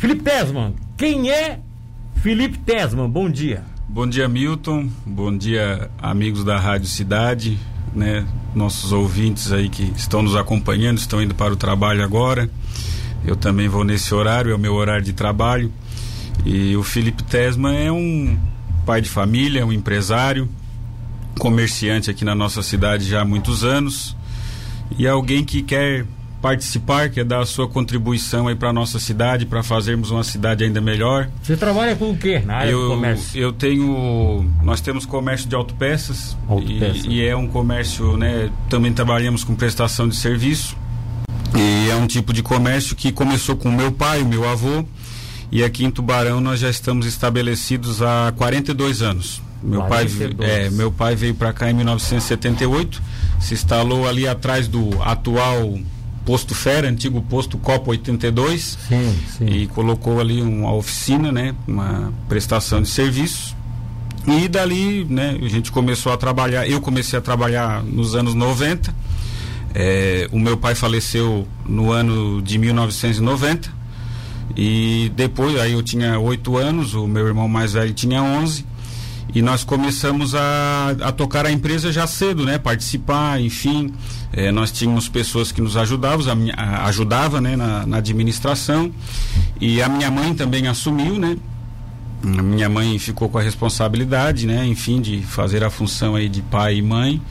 Felipe Tesman, quem é Felipe Tesman? Bom dia. Bom dia, Milton. Bom dia, amigos da Rádio Cidade, né? Nossos ouvintes aí que estão nos acompanhando, estão indo para o trabalho agora. Eu também vou nesse horário, é o meu horário de trabalho. E o Felipe Tesman é um pai de família, um empresário, comerciante aqui na nossa cidade já há muitos anos e alguém que quer participar, quer dar a sua contribuição aí para nossa cidade, para fazermos uma cidade ainda melhor. Você trabalha com o quê na área eu, do comércio? Eu tenho, nós temos comércio de autopeças, Autopeças. E, e é um comércio, né, também trabalhamos com prestação de serviço. E é um tipo de comércio que começou com meu pai, o meu avô, e aqui em Tubarão nós já estamos estabelecidos há 42 anos. Meu 42. pai, é, meu pai veio para cá em 1978, se instalou ali atrás do atual posto Fera, antigo posto Copa 82, Sim, sim. e colocou ali uma oficina, né, uma prestação de serviços. E dali, né, a gente começou a trabalhar, eu comecei a trabalhar nos anos 90. É, o meu pai faleceu no ano de 1990 e depois aí eu tinha oito anos, o meu irmão mais velho tinha 11 e nós começamos a, a tocar a empresa já cedo, né? Participar, enfim. Eh, nós tínhamos pessoas que nos ajudavam, a a, ajudava né? na, na administração. E a minha mãe também assumiu, né? A minha mãe ficou com a responsabilidade, né? Enfim, de fazer a função aí de pai e mãe.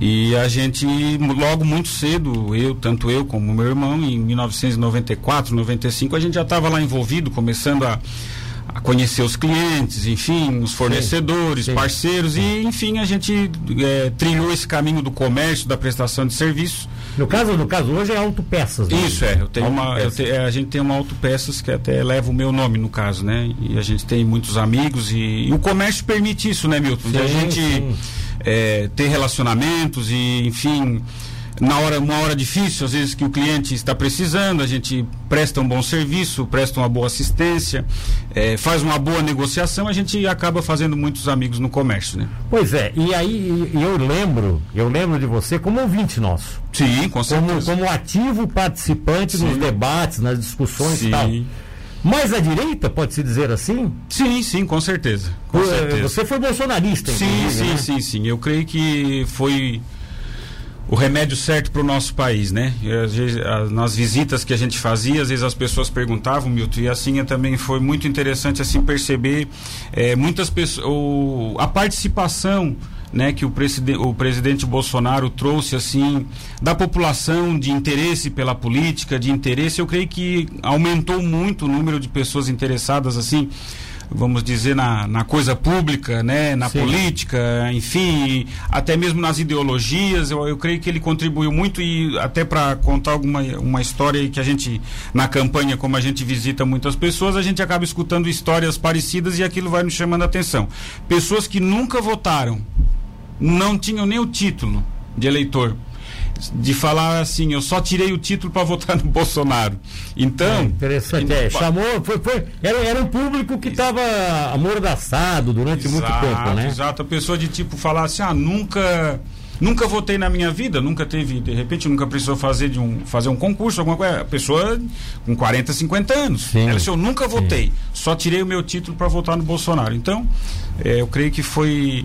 E a gente, logo muito cedo, eu, tanto eu como meu irmão, em 1994, 95, a gente já estava lá envolvido, começando a, a conhecer os clientes, enfim, os fornecedores, sim. parceiros e, enfim, a gente eh, trilhou esse caminho do comércio, da prestação de serviços. No caso, no caso hoje é autopeças. né? Isso é, eu tenho uma, eu te- é, a gente tem uma autopeças que até leva o meu nome no caso, né? E a gente tem muitos amigos e, e o comércio permite isso, né, Milton? De a Sim, gente sim. é, ter relacionamentos e, enfim, na hora, uma hora difícil, às vezes que o cliente está precisando, a gente presta um bom serviço, presta uma boa assistência, é, faz uma boa negociação, a gente acaba fazendo muitos amigos no comércio, né? Pois é, e aí e- e eu lembro, eu lembro de você como ouvinte nosso. Sim, com Como, certeza. como ativo participante Sim. nos debates, nas discussões e Sim. tal. Mas a direita, pode-se dizer assim? Sim, sim, com certeza. Com certeza. Você foi bolsonarista, Sim, sim, né? sim, sim. Eu creio que foi o remédio certo para o nosso país, né? Vezes, nas visitas que a gente fazia, às vezes as pessoas perguntavam, Milton, e assim é, também foi muito interessante assim perceber eh, muitas pessoas, a participação né, que o, preside o presidente Bolsonaro trouxe assim da população de interesse pela política, de interesse, eu creio que aumentou muito o número de pessoas interessadas assim vamos dizer, na, na coisa pública, né, na Sim. política, enfim, até mesmo nas ideologias, eu, eu creio que ele contribuiu muito e até para contar alguma uma história que a gente, na campanha, como a gente visita muitas pessoas, a gente acaba escutando histórias parecidas e aquilo vai nos chamando a atenção. Pessoas que nunca votaram, não tinham nem o título de eleitor. De falar assim, eu só tirei o título para votar no Bolsonaro. Então. Interessante, é, chamou, foi, foi, era, era um público que estava amordaçado durante muito Exato, tempo, né? Exato, a pessoa de tipo falar assim, ah, nunca nunca votei na minha vida, nunca teve, de repente nunca precisou fazer de um fazer um concurso, alguma coisa, a pessoa com 40, 50 anos. Sim. Ela disse, eu nunca votei, só tirei o meu título para votar no Bolsonaro. Então, eh, eu creio que foi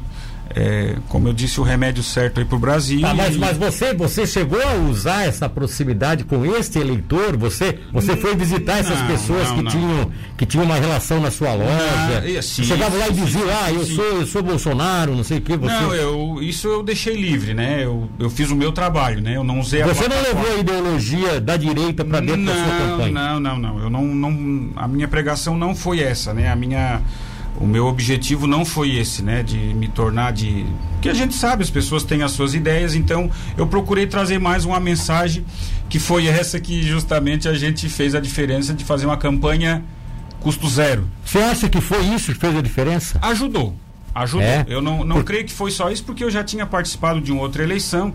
eh, como eu disse, o remédio certo aí pro Brasil. Tá, mas, e- mas você, você chegou a usar essa proximidade com este eleitor? Você, você foi visitar essas Não, pessoas não, que, não. Tinham, que tinham uma relação na sua loja? e assim, Chegava lá e sim, dizia, sim, ah, eu sim. sou, eu sou Bolsonaro, não sei o que. Você, Não, eu, isso eu deixei livre, né? Eu, eu fiz o meu trabalho, né? Eu não usei a você não levou a ideologia da direita para dentro da sua campanha? não, não, não. Eu não, não. A minha pregação não foi essa, né? A minha. O meu objetivo não foi esse, né? De me tornar de. Porque a gente sabe, as pessoas têm as suas ideias, então eu procurei trazer mais uma mensagem que foi essa que justamente a gente fez a diferença de fazer uma campanha custo zero. Você acha que foi isso que fez a diferença? Ajudou. Ajudou. É? Eu não, não Por- creio que foi só isso, porque eu já tinha participado de uma outra eleição.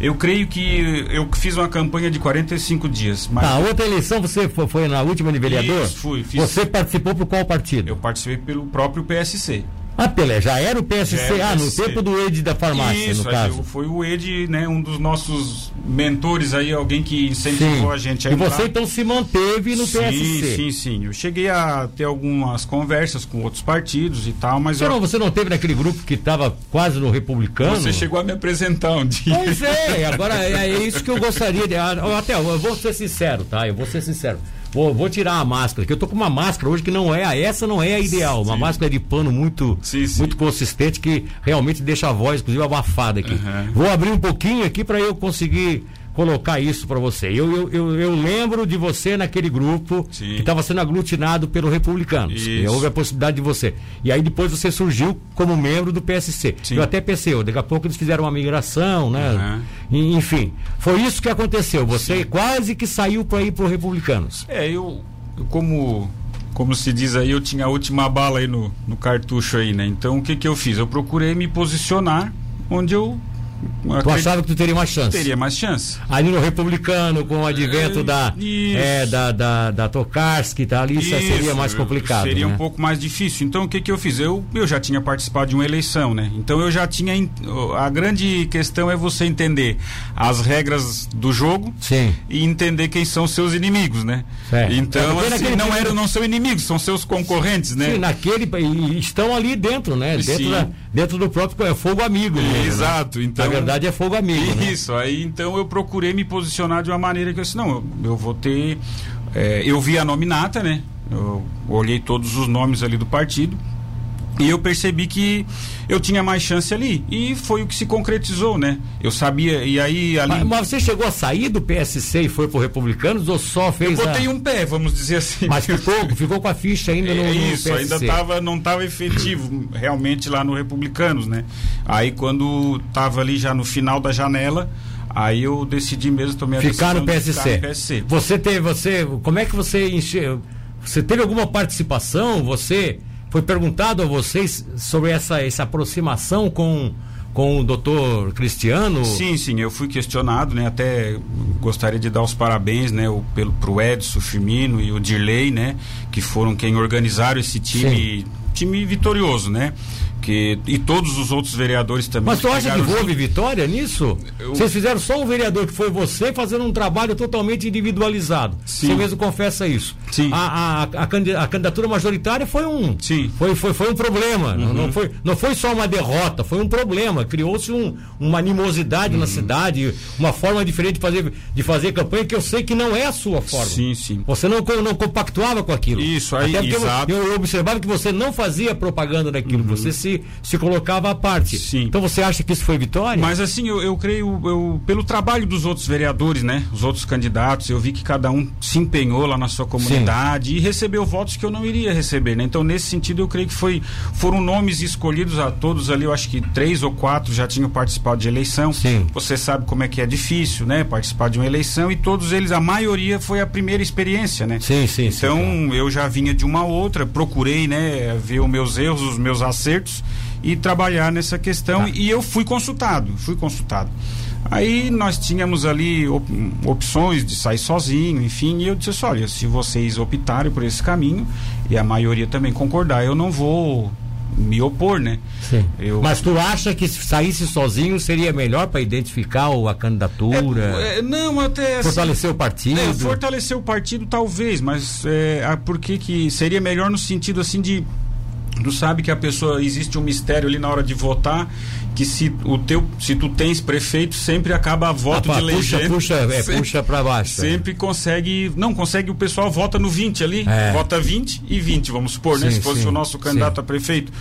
Eu creio que eu fiz uma campanha de 45 dias. Mas Na outra eleição você foi, foi na última de vereador? Isso, fui, fiz. Você participou por qual partido? Eu participei pelo próprio PSC. Ah, Pelé, já era o PSC, ah, no tempo do Ed da farmácia, Isso, no caso. foi o Ed, né, um dos nossos mentores aí, alguém que incentivou a gente a E você então se manteve no sim, PSC. Sim, sim. Eu cheguei a ter algumas conversas com outros partidos e tal, mas Você eu- não, você não teve naquele grupo que estava quase no republicano? você chegou a me apresentar um dia. Pois é, agora é, é isso que eu gostaria de. ah, Até, eu vou ser sincero, tá? Eu vou ser sincero. Vou, vou tirar a máscara, que eu tô com uma máscara hoje que não é, a- essa não é a ideal. Uma Sim. máscara de pano muito, Sim, sim. muito consistente que realmente deixa a voz, inclusive, abafada aqui. Uhum. Vou abrir um pouquinho aqui para eu conseguir colocar isso para você. Eu, eu, eu, eu lembro de você naquele grupo Sim. que estava sendo aglutinado pelo Republicanos. Isso. houve a possibilidade de você. E aí depois você surgiu como membro do PSC. Sim. Eu até pensei, daqui a pouco eles fizeram uma migração, né? E, Enfim, foi isso que aconteceu. Você quase que saiu para ir pro Republicanos. É, eu, eu como como se diz aí, eu tinha a última bala aí no, no cartucho aí, né? Então o que que eu fiz? Eu procurei me posicionar onde eu Tu achava que tu teria mais chance? teria mais chance. Ali no Republicano, com o advento É, da, é, da, da, da Tokarski, tá ali, isso seria mais complicado. Seria né? um pouco mais difícil. Então o que, que eu fiz? Eu, eu já tinha participado de uma eleição, né? Então eu já tinha. A grande questão é você entender as regras do jogo Sim. e entender quem são seus inimigos, né? É. É, Então, porque assim, não eram, não são inimigos, são seus concorrentes, né? Sim, naquele. E estão ali dentro, né? Dentro, Sim. da, dentro do próprio. É fogo amigo. mesmo, né? Exato, então. Na verdade é fogo amigo. né? Isso, aí então eu procurei me posicionar de uma maneira que eu disse, não, eu, eu vou ter. é, eu vi a nominata, né? Eu olhei todos os nomes ali do partido. E eu percebi que eu tinha mais chance ali. E foi o que se concretizou, né? Eu sabia, e aí ali. Mas, mas você chegou a sair do PSC e foi pro Republicanos ou só fez. eu a- botei um pé, vamos dizer assim. Mas ficou, ficou com a ficha ainda no, É no isso, PSC. ainda tava, não estava efetivo realmente lá no Republicanos, né? Aí quando estava ali já no final da janela, aí eu decidi mesmo tomar a Ficar no PSC. ficar no PSC. Você teve, você, como é que você encheu? Você teve alguma participação? Você foi perguntado a vocês sobre essa, essa aproximação com com o doutor Cristiano? Sim, sim, eu fui questionado, né? Até gostaria de dar os parabéns, né? O, pelo, pro Edson, Firmino e o Dirley, né? Que foram quem organizaram esse time, time vitorioso, né? Que, e todos os outros vereadores também. Mas tu acha que houve junto. vitória nisso? Eu- Vocês fizeram só um vereador que foi você fazendo um trabalho totalmente individualizado. Sim. Você mesmo confessa isso. Sim. A, a, a, candi- a candidatura majoritária foi um. Sim. Uhum. Foi, foi, foi um problema. Não, não, foi, não foi só uma derrota, foi um problema. Criou-se um, uma animosidade Uhum. na cidade, uma forma diferente de fazer, de fazer campanha que eu sei que não é a sua forma. Sim, sim. Você não, não compactuava com aquilo. Isso, aí, Até exato. Eu, eu observava que você não fazia propaganda daquilo, você se, se colocava à parte. Sim. Então você acha que isso foi vitória? Mas assim, eu, eu creio, eu, pelo trabalho dos outros vereadores, né? Os outros candidatos, eu vi que cada um se empenhou lá na sua comunidade e recebeu votos que eu não iria receber, né? Então, nesse sentido, eu creio que foi, foram nomes escolhidos a todos ali, eu acho que três ou quatro já tinham participado de eleição. Sim. Você sabe como é que é difícil, né? Participar de uma eleição e todos eles, a maioria foi a primeira experiência, né? Sim, sim, sim, Então, claro. eu já vinha de uma outra, procurei, né, ver os meus erros, os meus acertos e trabalhar nessa questão Tá. e eu fui consultado, fui consultado. Aí nós tínhamos ali op- opções de sair sozinho, enfim, e eu disse assim, olha, se vocês optarem por esse caminho e a maioria também concordar, eu não vou me opor, né? Sim. Eu- Mas tu acha que se saísse sozinho seria melhor para identificar o- a candidatura, É, é, não, até assim, fortalecer o partido? É, fortalecer o partido talvez, mas é, a- por que que seria melhor no sentido assim de tu sabe que a pessoa existe um mistério ali na hora de votar que se o teu se tu tens prefeito sempre acaba a voto Ah, pá, de puxa, legenda puxa, é, sempre, puxa para baixo. é. sempre consegue não consegue o pessoal vota no 20 ali É. vota 20 e 20 vamos supor né Sim, se fosse sim, o nosso candidato sim. a prefeito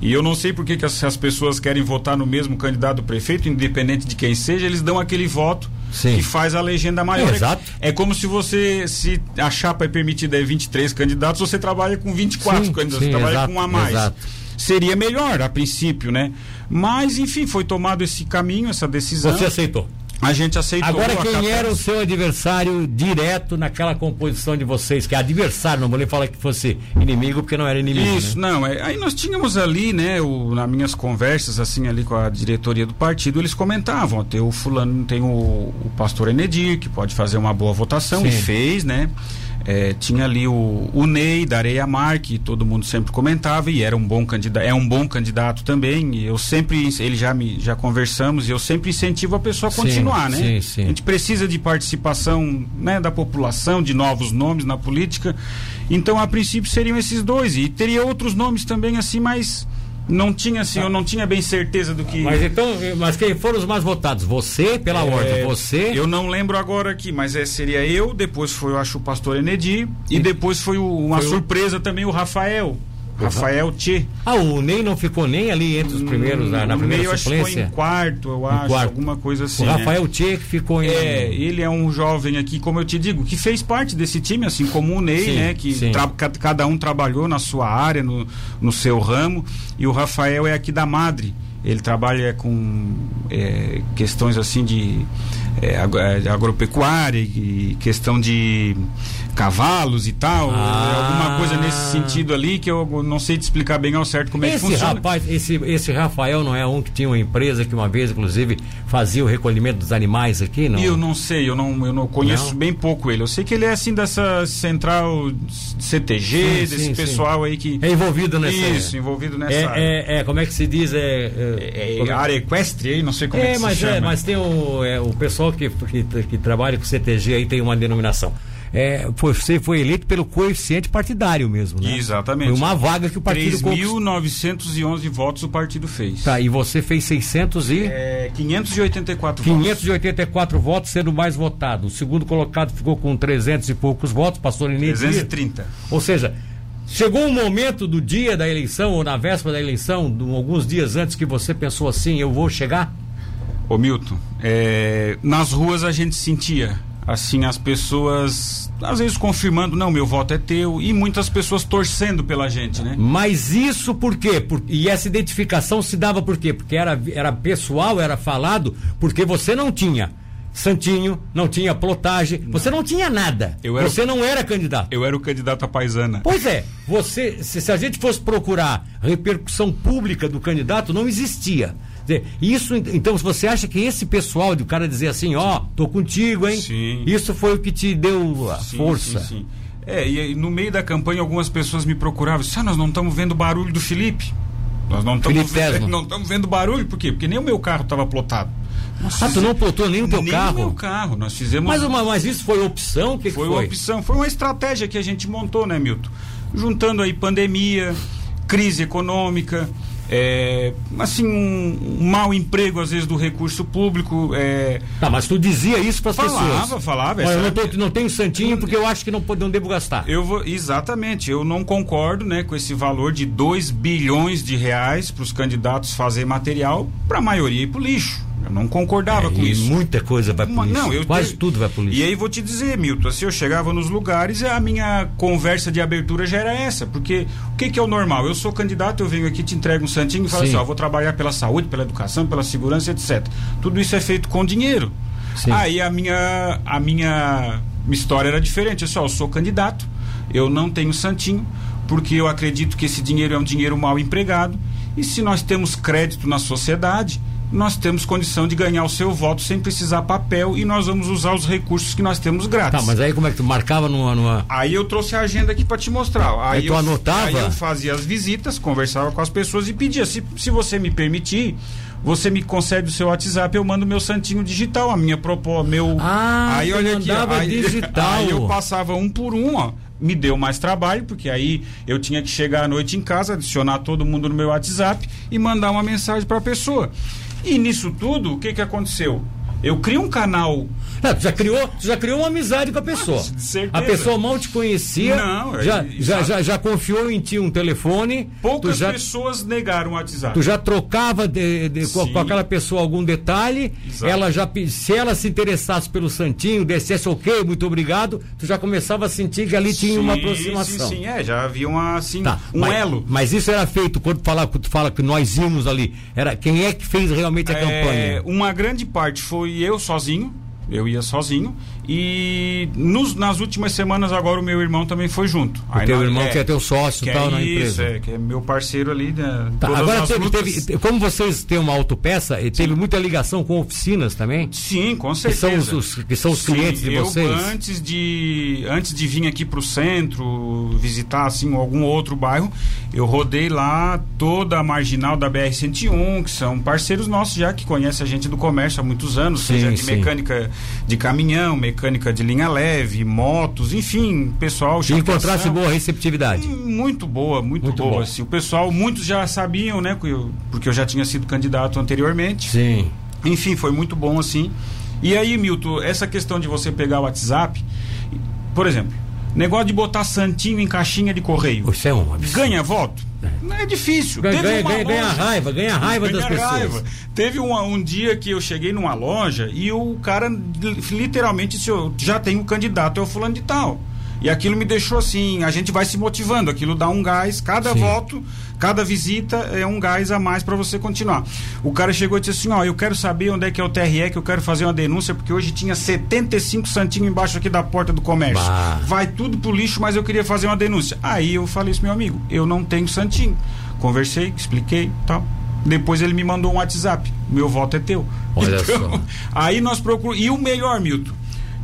e eu não sei por que, que as, as pessoas querem votar no mesmo candidato prefeito, independente de quem seja, eles dão aquele voto Sim. que faz a legenda maior. É, exato. É como se você, se a chapa é permitida é 23 candidatos, você trabalha com 24 Sim, candidatos, sim, você trabalha exato, com um a mais. exato. Seria melhor a princípio, né? Mas, enfim, foi tomado esse caminho, essa decisão. Você aceitou. A gente aceitou. Agora, quem era o seu adversário direto naquela composição de vocês? Que é adversário, não vou nem falar que fosse inimigo, porque não era inimigo. Isso, né? não. É, aí nós tínhamos ali, né, o, nas minhas conversas, assim, ali com a diretoria do partido, eles comentavam, tem o fulano, tem o, o pastor Enedir, que pode fazer uma boa votação, Sim. e fez, né? É, tinha ali o, o Ney da Areia Mar, que todo mundo sempre comentava e era um bom candidato, é um bom candidato também. Eu sempre, ele já me já conversamos e eu sempre incentivo a pessoa a Sim, continuar, né? sim, sim. A gente precisa de participação né, da população, de novos nomes na política. Então, a princípio, seriam esses dois. E teria outros nomes também, assim, mas não tinha assim, eu não tinha bem certeza do que. Mas então, mas quem foram os mais votados? Você, pela É, ordem, você. Eu não lembro agora aqui, mas é, seria eu, depois foi, eu acho, o pastor Enedi, e depois foi o- uma Foi o- surpresa também o Rafael. Rafael Tchê. Ah, o Ney não ficou nem ali entre os primeiros, na, na primeira meio, acho que foi suplência? em quarto, eu acho, quarto. alguma coisa assim. o né? Rafael Tchê que ficou em. É, ele é um jovem aqui, como eu te digo, que fez parte desse time, assim como o Ney, Sim, né? Que cada um trabalhou na sua área, no, no seu ramo. E o Rafael é aqui da Madre. Ele trabalha com é, questões assim de é, é, agropecuária e questão de cavalos e tal. Ah. é alguma coisa nesse sentido ali que eu não sei te explicar bem ao certo como é que Esse funciona. rapaz, esse, esse Rafael não é um que tinha uma empresa que uma vez, inclusive, fazia o recolhimento dos animais aqui, não? Eu não sei, eu não, eu não conheço Não? bem pouco ele. Eu sei que ele é assim dessa central CTG, Sim, desse sim, pessoal aí que. É envolvido nessa. Isso, envolvido nessa área. É, é, é, como é que se diz? É, É, é, como é- área equestre aí, não sei como é, É, que mas, se é, chama. mas tem o, é, o pessoal que, que, que trabalha com CTG aí tem uma denominação. É, foi, você foi eleito pelo coeficiente partidário mesmo, né? Exatamente. Foi uma vaga que o partido conquistou. 3.911 votos o partido fez. Tá, e você fez 600 e... É, 584 votos. 584 votos sendo mais votado. O segundo colocado ficou com 300 e poucos votos, pastor Inês. 330. Ou seja, chegou um momento do dia da eleição, ou na véspera da eleição, do- alguns dias antes, que você pensou assim: eu vou chegar? Ô Milton, é, nas ruas a gente sentia, assim, as pessoas, às vezes confirmando, não, meu voto é teu, e muitas pessoas torcendo pela gente, né? Mas isso por quê? Por- e essa identificação se dava por quê? Porque era, era pessoal, era falado, porque você não tinha santinho, não tinha plotagem, você não tinha nada. Era- Você não era candidato. Eu era o candidato a paisana. Pois é, você, se, se a gente fosse procurar repercussão pública do candidato, não existia. Isso, então, se você acha que esse pessoal de o cara dizer assim, ó, tô contigo, hein? Sim. Isso foi o que te deu a Sim, força. sim, sim. É, e no meio da campanha algumas pessoas me procuravam, ah, nós não estamos vendo barulho do Felipe. Nós não estamos vendo, não estamos vendo barulho, por quê? Porque nem o meu carro estava plotado. Nós Ah, tu não plotou nem o teu nem carro? o meu carro. Nós fizemos. Mas, uma, mas isso foi opção? O que que foi foi? uma opção, foi uma estratégia que a gente montou, né, Milton? Juntando aí pandemia, crise econômica, é, assim, um, um mau emprego, às vezes, do recurso público. É, Tá, mas tu dizia isso para as Falava, pessoas. falava, Olha, eu não, tô- não tenho santinho porque eu acho que não, não devo gastar. Eu vou, exatamente, eu não concordo né, com esse valor de 2 bilhões de reais para os candidatos fazer material para a maioria ir para o lixo. Eu não concordava com É, e isso. muita coisa vai Uma- não, eu Quase te- tudo vai lixo. E aí vou te dizer, Milton, assim, eu chegava nos lugares, a minha conversa de abertura já era essa, porque o que, que é o normal? Eu sou candidato, eu venho aqui, te entrego um santinho e falo Sim. assim, ó, vou trabalhar pela saúde, pela educação, pela segurança, etc. Tudo isso é feito com dinheiro. Sim. Aí a minha, a minha história era diferente, assim, ó, eu sou candidato, eu não tenho santinho, porque eu acredito que esse dinheiro é um dinheiro mal empregado, e se nós temos crédito na sociedade, nós temos condição de ganhar o seu voto sem precisar papel e nós vamos usar os recursos que nós temos grátis. Tá, mas aí como é que tu marcava numa. numa... Aí eu trouxe a agenda aqui para te mostrar. Aí, Aí tu eu, anotava? Aí eu fazia as visitas, conversava com as pessoas e pedia: se, se você me permitir, você me concede o seu WhatsApp, eu mando meu santinho digital, a minha proposta, meu. Ah, aí olha aqui, aí, digital. aí eu passava um por um, ó. Me deu mais trabalho, porque aí eu tinha que chegar à noite em casa, adicionar todo mundo no meu WhatsApp e mandar uma mensagem para a pessoa. E nisso tudo, o que, que aconteceu? Eu crio um canal Não, tu já criou, já criou uma amizade com a pessoa. Certeza. A pessoa mal te conhecia, Não, é- já, já, exato. já, já confiou em ti um telefone, Poucas já, pessoas negaram o WhatsApp. tu já trocava de- de- com, Sim. com aquela pessoa algum detalhe, Exato. ela já, se ela se interessasse pelo Santinho, dissesse ok, muito obrigado, tu já começava a sentir que ali tinha uma Sim, aproximação. Sim, sim, é, já havia uma, assim, Tá, um mas, elo. Mas isso era feito quando tu fala, quando fala que nós íamos ali. Era quem é que fez realmente a É, campanha? uma grande parte foi eu sozinho, Eu ia sozinho. E nos, nas últimas semanas agora o meu irmão também foi junto. O Aí teu nós, irmão é, que é teu sócio que tal é na isso, empresa. É, que é meu parceiro ali. Né, tá, agora teve, teve, como vocês têm uma autopeça, teve muita ligação com oficinas também? Sim, com certeza. Que são os, que são os Sim, clientes de eu, vocês? Antes de, antes de vir aqui para o centro, visitar assim algum outro bairro, eu rodei lá toda a marginal da BR-101, que são parceiros nossos já que conhecem a gente do comércio há muitos anos, sim, seja de sim. mecânica de caminhão, mecânica de linha leve, motos, enfim, pessoal. E encontrasse boa receptividade? Muito boa, muito, muito boa. Assim, o pessoal, muitos já sabiam, né? Porque eu já tinha sido candidato anteriormente. Sim. Enfim, foi muito bom assim. E aí, Milton, essa questão de você pegar o WhatsApp, por exemplo, negócio de botar santinho em caixinha de correio. Isso é um absurdo. Ganha voto? Não é difícil. Ganha, ganha, ganha, ganha, raiva, ganha raiva ganha das pessoas. Raiva. Teve um, um dia que eu cheguei numa loja e o cara literalmente disse: Eu já tenho um candidato, é o fulano de tal. E aquilo me deixou assim, a gente vai se motivando, aquilo dá um gás, cada Sim. voto, cada visita é um gás a mais para você continuar. O cara chegou e disse assim: Ó, eu quero saber onde é que é o TRE, que eu quero fazer uma denúncia, porque hoje tinha 75 santinhos embaixo aqui da porta do comércio. Bah. Vai tudo pro lixo, mas eu queria fazer uma denúncia. Aí eu falei isso, meu amigo, eu não tenho santinho. Conversei, expliquei tal. Depois ele me mandou um WhatsApp. Meu voto é teu. Olha então, só. Aí nós procuramos. E o melhor, Milton,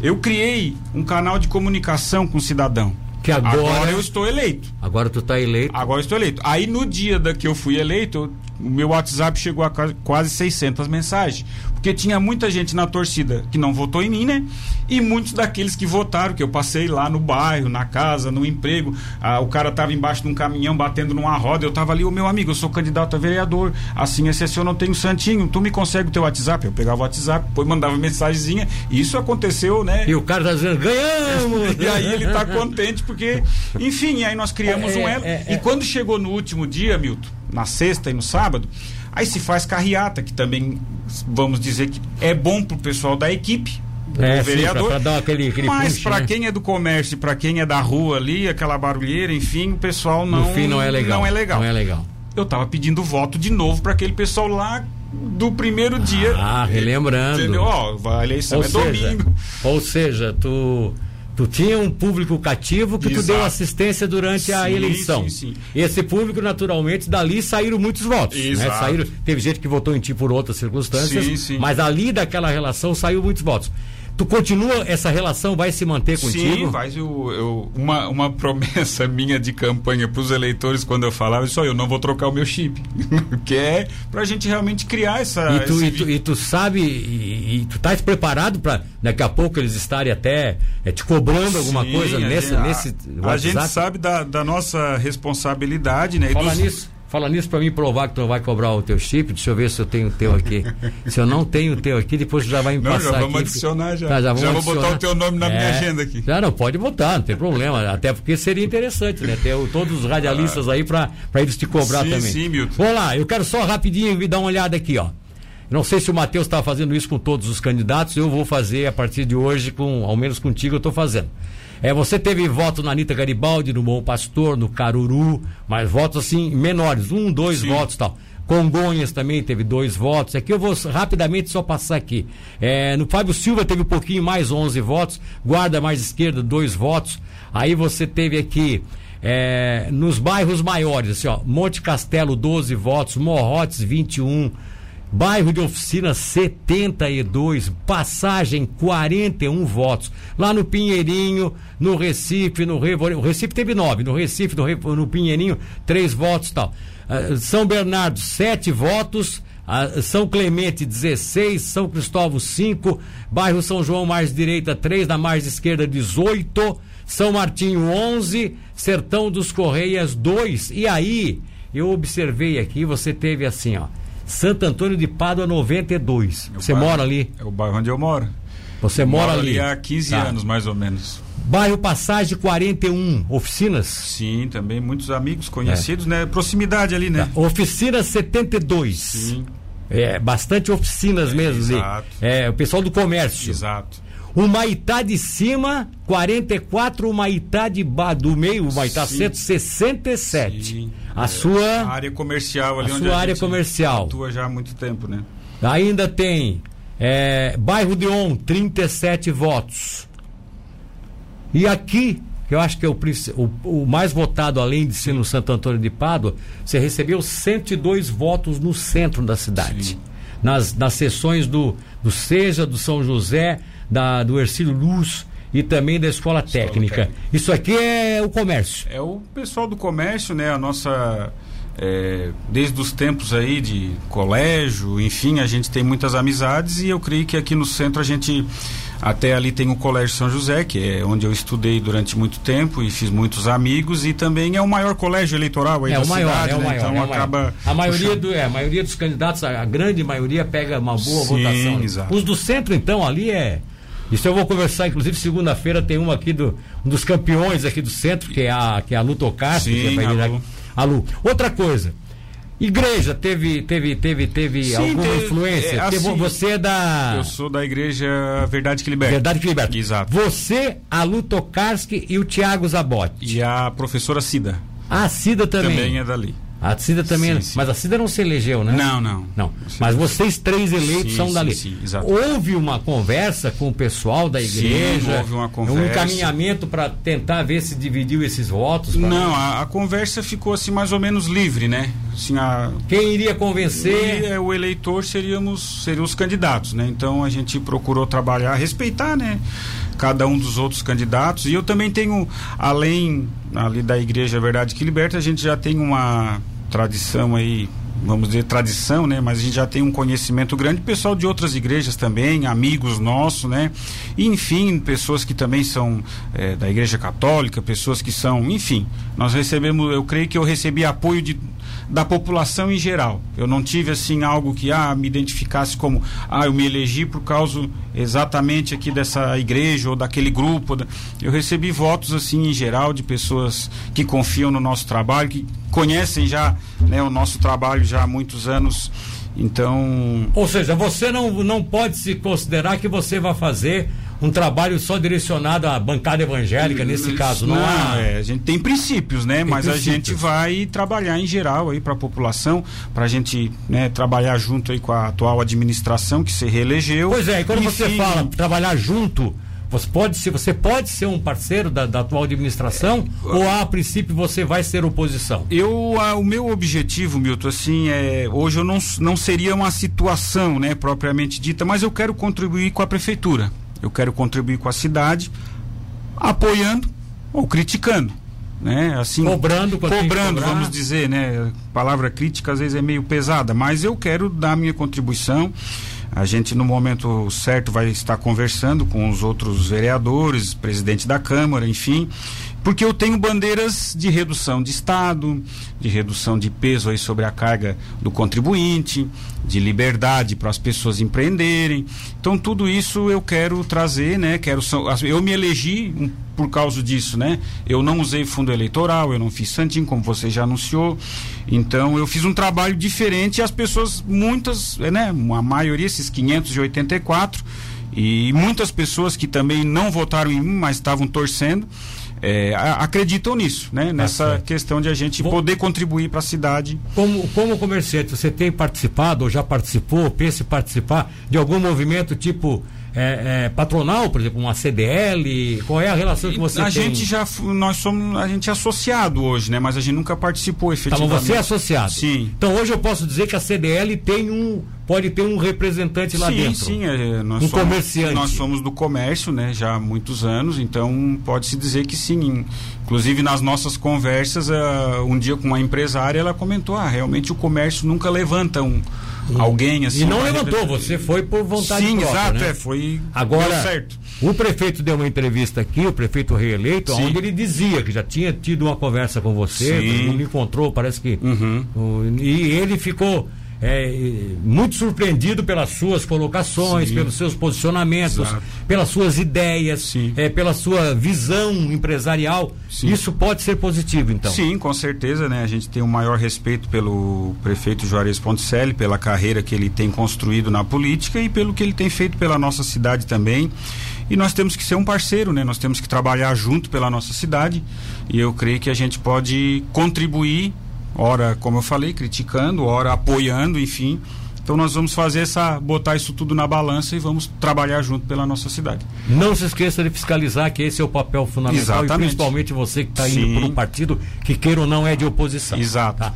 eu criei um canal de comunicação com o cidadão. Que agora, agora eu estou eleito. Agora tu está eleito. Agora eu estou eleito. Aí no dia da que eu fui eleito, o meu WhatsApp chegou a quase 600 mensagens. Porque tinha muita gente na torcida que não votou em mim, né? E muitos daqueles que votaram, que eu passei lá no bairro, na casa, no emprego. Ah, o cara tava embaixo de um caminhão batendo numa roda. Eu tava ali, o meu amigo, eu sou candidato a vereador. Assim, esse eu não tenho santinho. Tu me consegue o teu WhatsApp? Eu pegava o WhatsApp, depois mandava mensagenzinha. E isso aconteceu, né? E o cara tá dizendo, ganhamos! e aí ele tá contente, porque, enfim, aí nós criamos é, um elo. É, é, e quando chegou no último dia, Milton, na sexta e no sábado, aí se faz carreata, que também vamos dizer que é bom pro pessoal da equipe, é, vereador. Sim, pra, pra aquele, aquele mas para né? quem é do comércio, para quem é da rua ali, aquela barulheira, enfim, o pessoal não. Não é legal. Não é legal. Não é legal. Eu tava pedindo voto de novo para aquele pessoal lá do primeiro ah, dia. Ah, relembrando. Entendeu? Ó, a eleição ou é seja, domingo. Ou seja, tu Tu tinha um público cativo que Exato. tu deu assistência durante sim, a eleição. Sim, sim. Esse público, naturalmente, dali saíram muitos votos. Né? Saíram, teve gente que votou em ti por outras circunstâncias, mas ali daquela relação saiu muitos votos. Tu continua, essa relação vai se manter contigo? Sim, vai. Eu, eu, uma, uma promessa minha de campanha para os eleitores, quando eu falava, só eu não vou trocar o meu chip. que é para a gente realmente criar essa. E tu, esse... e tu, e tu sabe, e, e tu estás preparado para daqui a pouco eles estarem até é, te cobrando alguma Sim, coisa nesse, a, nesse. A gente sabe da, da nossa responsabilidade, né? Fala dos... nisso. Fala nisso para mim provar que tu vai cobrar o teu chip. Deixa eu ver se eu tenho o teu aqui. se eu não tenho o teu aqui, depois tu já vai me não, passar já vamos aqui. adicionar já. Tá, já, já vou botar o teu nome na é, minha agenda aqui. Já não, pode botar, não tem problema. Até porque seria interessante, né? Ter todos os radialistas ah. aí para eles te cobrar sim, também. Sim, Milton. Vamos lá, eu quero só rapidinho dar uma olhada aqui, ó. Não sei se o Matheus está fazendo isso com todos os candidatos, eu vou fazer a partir de hoje, com, ao menos contigo eu estou fazendo. É, você teve voto na Anitta Garibaldi, no Bom Pastor, no Caruru, mas votos assim menores, um, dois Sim. votos tal. Congonhas também teve dois votos. Aqui eu vou rapidamente só passar aqui. É, no Fábio Silva teve um pouquinho mais 11 votos. Guarda mais esquerda, dois votos. Aí você teve aqui é, nos bairros maiores, assim, ó, Monte Castelo, 12 votos, Morrotes, 21 Bairro de Oficina 72, passagem 41 votos. Lá no Pinheirinho, no Recife, no Revo... O Recife teve nove, no Recife, no, Revo... no Pinheirinho, três votos tal. Uh, São Bernardo, sete votos. Uh, São Clemente, 16. São Cristóvão, 5. Bairro São João, mais direita, 3. Na mais esquerda, 18. São Martinho, 11. Sertão dos Correias, 2. E aí, eu observei aqui, você teve assim, ó. Santo Antônio de Pádua 92. É Você bairro, mora ali? É o bairro onde eu moro. Você eu mora ali? há 15 tá. anos, mais ou menos. Bairro Passagem 41, oficinas? Sim, também muitos amigos conhecidos, é. né? Proximidade ali, né? Tá. Oficina 72. Sim. É, bastante oficinas é, mesmo exato. ali. É, o pessoal do comércio. Exato. O Maitá de cima, 44, o Maitá de ba, do meio, o Maitá Sim. 167. Sim. A é, sua a área comercial ali a sua área comercial. atua já há muito tempo, né? Ainda tem É, bairro de On, 37 votos. E aqui, que eu acho que é o, o, o, mais votado, além de ser no Santo Antônio de Pádua, você recebeu 102 votos no centro da cidade. Nas, nas sessões do, do Seja, do São José, da, do Ercílio Luz e também da Escola, Escola técnica. técnica. Isso aqui é o comércio. É o pessoal do comércio, né? A nossa. É, desde os tempos aí de colégio, enfim, a gente tem muitas amizades e eu creio que aqui no centro a gente até ali tem o Colégio São José, que é onde eu estudei durante muito tempo e fiz muitos amigos e também é o maior colégio eleitoral aí é da o maior, cidade, é o né? maior, então é o acaba maior. a maioria do é, a maioria dos candidatos, a, a grande maioria pega uma boa Sim, votação. Exato. Os do centro então ali é isso eu vou conversar, inclusive segunda-feira tem um aqui do um dos campeões aqui do centro, que é a que é a Lu Tocassi, Sim, que é a Lu. a Lu. Outra coisa, Igreja teve teve teve teve Sim, alguma teve, influência? é, assim, você é da Eu sou da igreja Verdade que Liberta. Verdade que Liberta. Exato. Você, a Lu Tokarski e o Tiago Zabotti. E a professora Cida. A Cida também. Também é dali. A Cida também, Sim, sim. mas a Cida não se elegeu, né? Não, não. Não. Mas vocês três eleitos Sim, são sim, dali. sim, exato. houve uma conversa com o pessoal da Sim, igreja? houve uma Um conversa. encaminhamento para tentar ver se dividiu esses votos? pra- Não, a, a conversa ficou assim mais ou menos livre, né? Assim, a, Quem iria e, convencer? é, o eleitor seríamos seriam os candidatos, né? Então a gente procurou trabalhar, respeitar, né? Cada um dos outros candidatos. E eu também tenho, além ali da Igreja Verdade que Liberta, a gente já tem uma tradição aí, vamos dizer tradição, né? Mas a gente já tem um conhecimento grande, pessoal de outras igrejas também, amigos nossos, né? Enfim, pessoas que também são eh, da Igreja Católica, pessoas que são, enfim, nós recebemos, eu creio que eu recebi apoio de da população em geral. Eu não tive assim algo que ah, me identificasse como ah, eu me elegi por causa exatamente aqui dessa igreja ou daquele grupo. Eu recebi votos assim em geral de pessoas que confiam no nosso trabalho, que conhecem já né, o nosso trabalho já há muitos anos. Então, Ou seja, você não, não pode se considerar que você vai fazer um trabalho só direcionado à bancada evangélica, nesse caso. Não, há. é, a gente tem princípios, né? Mas a princípios. gente vai trabalhar em geral aí para a população, para a gente né, trabalhar junto aí com a atual administração que se reelegeu. Pois é, e quando você fala trabalhar junto, você pode ser, você pode ser um parceiro da, da atual administração ou a princípio você vai ser oposição? Eu, ah, o meu objetivo, Milton, assim, é, hoje eu não, não seria uma situação, né, propriamente dita, mas eu quero contribuir com a prefeitura. Eu quero contribuir com a cidade, apoiando ou criticando, né? Assim, Cobrando cobrando, vamos dizer, né? Palavra crítica às vezes é meio pesada, mas eu quero dar a minha contribuição. A gente no momento certo vai estar conversando com os outros vereadores, presidente da Câmara, enfim, porque eu tenho bandeiras de redução de Estado, de redução de peso aí sobre a carga do contribuinte, de liberdade para as pessoas empreenderem. Então tudo isso eu quero trazer, né? Quero eu me elegi por causa disso, né? Eu não usei fundo eleitoral, eu não fiz santinho como você já anunciou. Então eu fiz um trabalho diferente e as pessoas muitas, eh, né, a maioria esses 584 e muitas pessoas que também não votaram em mim, mas estavam torcendo, a- acreditam nisso, né? Nessa Tá certo. questão de a gente Vou- poder contribuir para a cidade. Como, como comerciante, você tem participado ou já participou, pensa em participar de algum movimento tipo é, é, patronal, por exemplo, uma CDL? Qual é a relação que você a tem? gente já nós somos a gente é associado hoje, né? Mas a gente nunca participou Tá, mas efetivamente. você é associado. Sim. Então hoje eu posso dizer que a CDL tem um. pode ter um representante lá sim, dentro. sim, é, nós Um somos, comerciante. Nós somos do comércio, né, já há muitos anos, então pode-se dizer que sim. Inclusive nas nossas conversas, ah, um dia com uma empresária, ela comentou: ah, realmente o comércio nunca levanta um, alguém assim. e não levantou, representar. você foi por vontade Sim, própria, exato, né? é, foi Agora, deu certo. o prefeito deu uma entrevista aqui, o prefeito reeleito, Sim. onde ele dizia que já tinha tido uma conversa com você, Sim. ele me encontrou, parece que. Uhum. e ele ficou. É, muito surpreendido pelas suas colocações, Sim. pelos seus posicionamentos, Exato. pelas suas ideias, é, pela sua visão empresarial. Sim. Isso pode ser positivo, então. Sim, com certeza, né? A gente tem o maior respeito pelo prefeito Juarez Ponticelli, pela carreira que ele tem construído na política e pelo que ele tem feito pela nossa cidade também. E nós temos que ser um parceiro, né? Nós temos que trabalhar junto pela nossa cidade. E eu creio que a gente pode contribuir, ora, como eu falei, criticando, ora apoiando, enfim, Então nós vamos fazer essa, botar isso tudo na balança e vamos trabalhar junto pela nossa cidade. Não se esqueça de fiscalizar que esse é o papel fundamental Exatamente. e principalmente você que está indo por um partido que queira ou não é de oposição. Exato. tá?